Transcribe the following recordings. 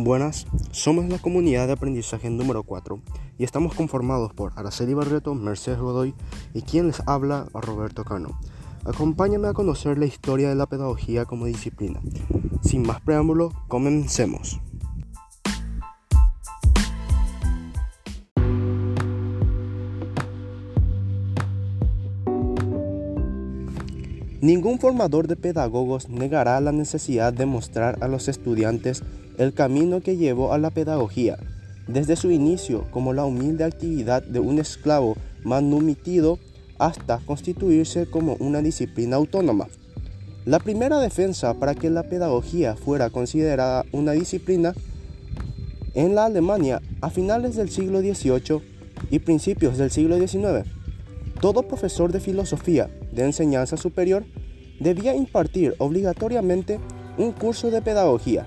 Buenas, somos la comunidad de aprendizaje número 4 y estamos conformados por Araceli Barreto, Mercedes Godoy y quien les habla, Roberto Cano. Acompáñame a conocer la historia de la pedagogía como disciplina. Sin más preámbulo, comencemos. Ningún formador de pedagogos negará la necesidad de mostrar a los estudiantes el camino que llevó a la pedagogía, desde su inicio como la humilde actividad de un esclavo manumitido hasta constituirse como una disciplina autónoma. La primera defensa para que la pedagogía fuera considerada una disciplina en la Alemania a finales del siglo XVIII y principios del siglo XIX. Todo profesor de filosofía de enseñanza superior debía impartir obligatoriamente un curso de pedagogía,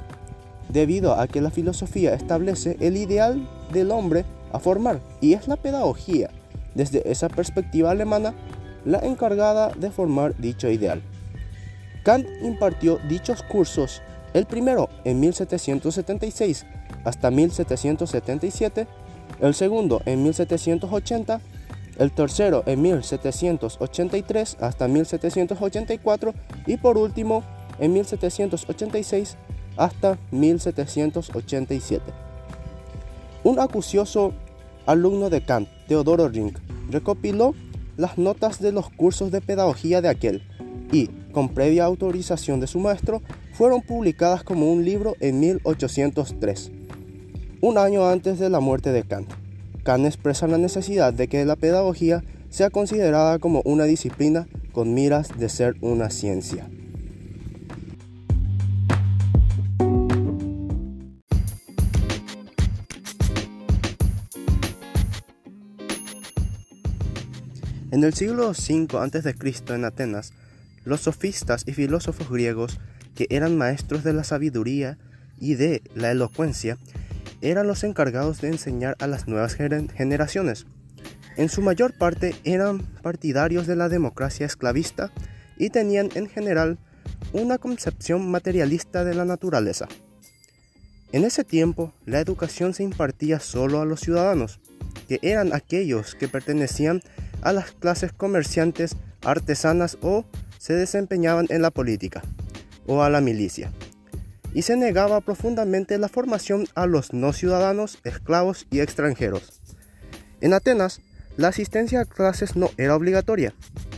debido a que la filosofía establece el ideal del hombre a formar y es la pedagogía, desde esa perspectiva alemana, la encargada de formar dicho ideal. Kant impartió dichos cursos, el primero en 1776 hasta 1777, el segundo en 1780 el tercero en 1783 hasta 1784 y por último en 1786 hasta 1787. Un acucioso alumno de Kant, Teodoro Ring, recopiló las notas de los cursos de pedagogía de aquel y, con previa autorización de su maestro, fueron publicadas como un libro en 1803, un año antes de la muerte de Kant. Kant expresa la necesidad de que la pedagogía sea considerada como una disciplina con miras de ser una ciencia. En el siglo V a.C. en Atenas, los sofistas y filósofos griegos, que eran maestros de la sabiduría y de la elocuencia, eran los encargados de enseñar a las nuevas generaciones. En su mayor parte eran partidarios de la democracia esclavista y tenían en general una concepción materialista de la naturaleza. En ese tiempo, la educación se impartía solo a los ciudadanos, que eran aquellos que pertenecían a las clases comerciantes, artesanas o se desempeñaban en la política o a la milicia y se negaba profundamente la formación a los no ciudadanos, esclavos y extranjeros. En Atenas, la asistencia a clases no era obligatoria.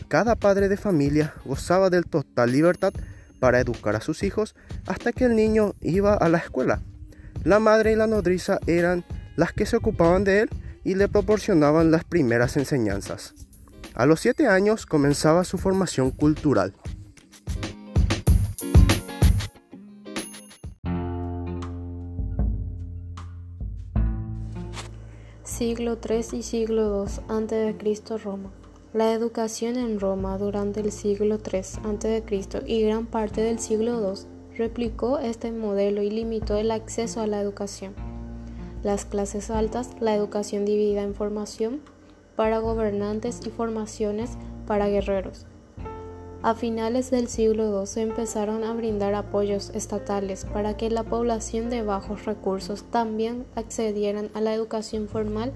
Cada padre de familia gozaba de total libertad para educar a sus hijos hasta que el niño iba a la escuela. La madre y la nodriza eran las que se ocupaban de él y le proporcionaban las primeras enseñanzas. A los siete años comenzaba su formación cultural. Siglo III y siglo II a.C. Roma. La educación en Roma durante el siglo III a.C. y gran parte del siglo II replicó este modelo y limitó el acceso a la educación. Las clases altas, la educación dividida en formación para gobernantes y formaciones para guerreros. A finales del siglo II se empezaron a brindar apoyos estatales para que la población de bajos recursos también accedieran a la educación formal.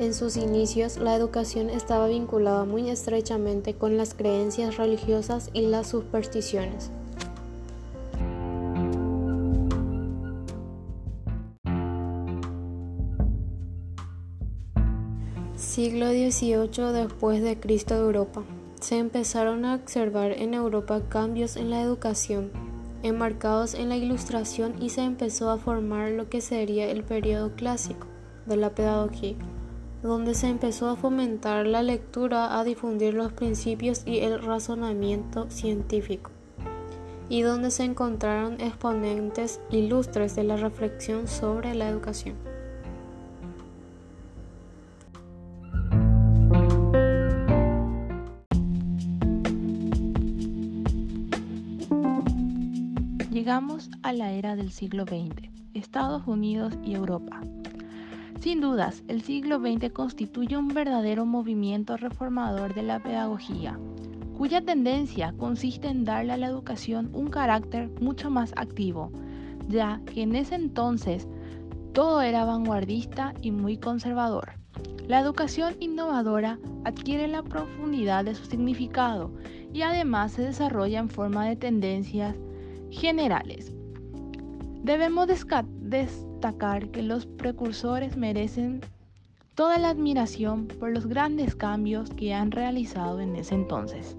En sus inicios, la educación estaba vinculada muy estrechamente con las creencias religiosas y las supersticiones. Siglo XVIII después de Cristo de Europa se empezaron a observar en Europa cambios en la educación, enmarcados en la ilustración y se empezó a formar lo que sería el periodo clásico de la pedagogía, donde se empezó a fomentar la lectura, a difundir los principios y el razonamiento científico, y donde se encontraron exponentes ilustres de la reflexión sobre la educación. A la era del siglo XX, Estados Unidos y Europa. Sin dudas, el siglo XX constituye un verdadero movimiento reformador de la pedagogía, cuya tendencia consiste en darle a la educación un carácter mucho más activo, ya que en ese entonces todo era vanguardista y muy conservador. La educación innovadora adquiere la profundidad de su significado y además se desarrolla en forma de tendencias generales. Debemos destacar que los precursores merecen toda la admiración por los grandes cambios que han realizado en ese entonces.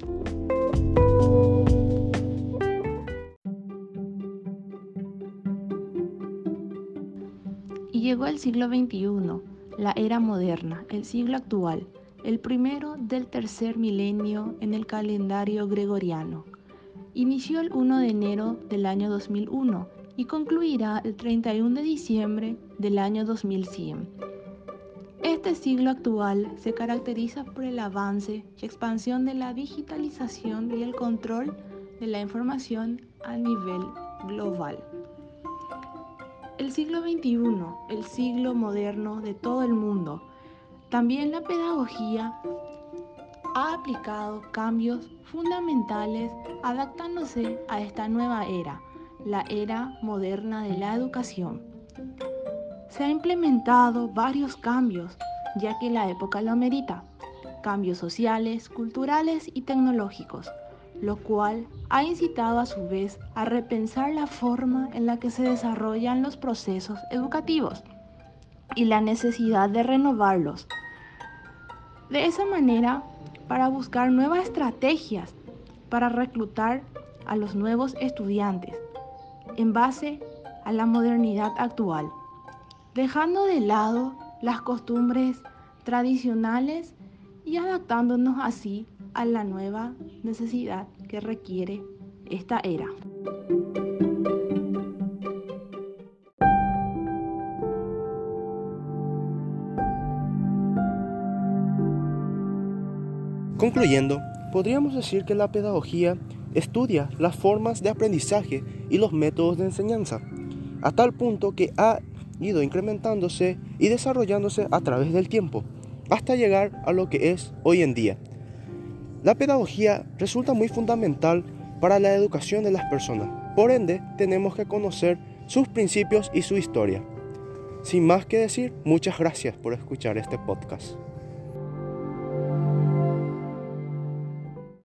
Y llegó el siglo XXI la era moderna, el siglo actual, el primero del tercer milenio en el calendario gregoriano. Inició el 1 de enero del año 2001 y concluirá el 31 de diciembre del año 2100. Este siglo actual se caracteriza por el avance y expansión de la digitalización y el control de la información a nivel global. El siglo XXI, el siglo moderno de todo el mundo, también la pedagogía ha aplicado cambios fundamentales adaptándose a esta nueva era, la era moderna de la educación. Se han implementado varios cambios, ya que la época lo amerita, cambios sociales, culturales y tecnológicos, lo cual ha incitado a su vez a repensar la forma en la que se desarrollan los procesos educativos y la necesidad de renovarlos. De esa manera, para buscar nuevas estrategias para reclutar a los nuevos estudiantes en base a la modernidad actual, dejando de lado las costumbres tradicionales y adaptándonos así a la nueva necesidad que requiere esta era. Concluyendo, podríamos decir que la pedagogía estudia las formas de aprendizaje y los métodos de enseñanza, a tal punto que ha ido incrementándose y desarrollándose a través del tiempo, hasta llegar a lo que es hoy en día. La pedagogía resulta muy fundamental para la educación de las personas, por ende tenemos que conocer sus principios y su historia. Sin más que decir, muchas gracias por escuchar este podcast.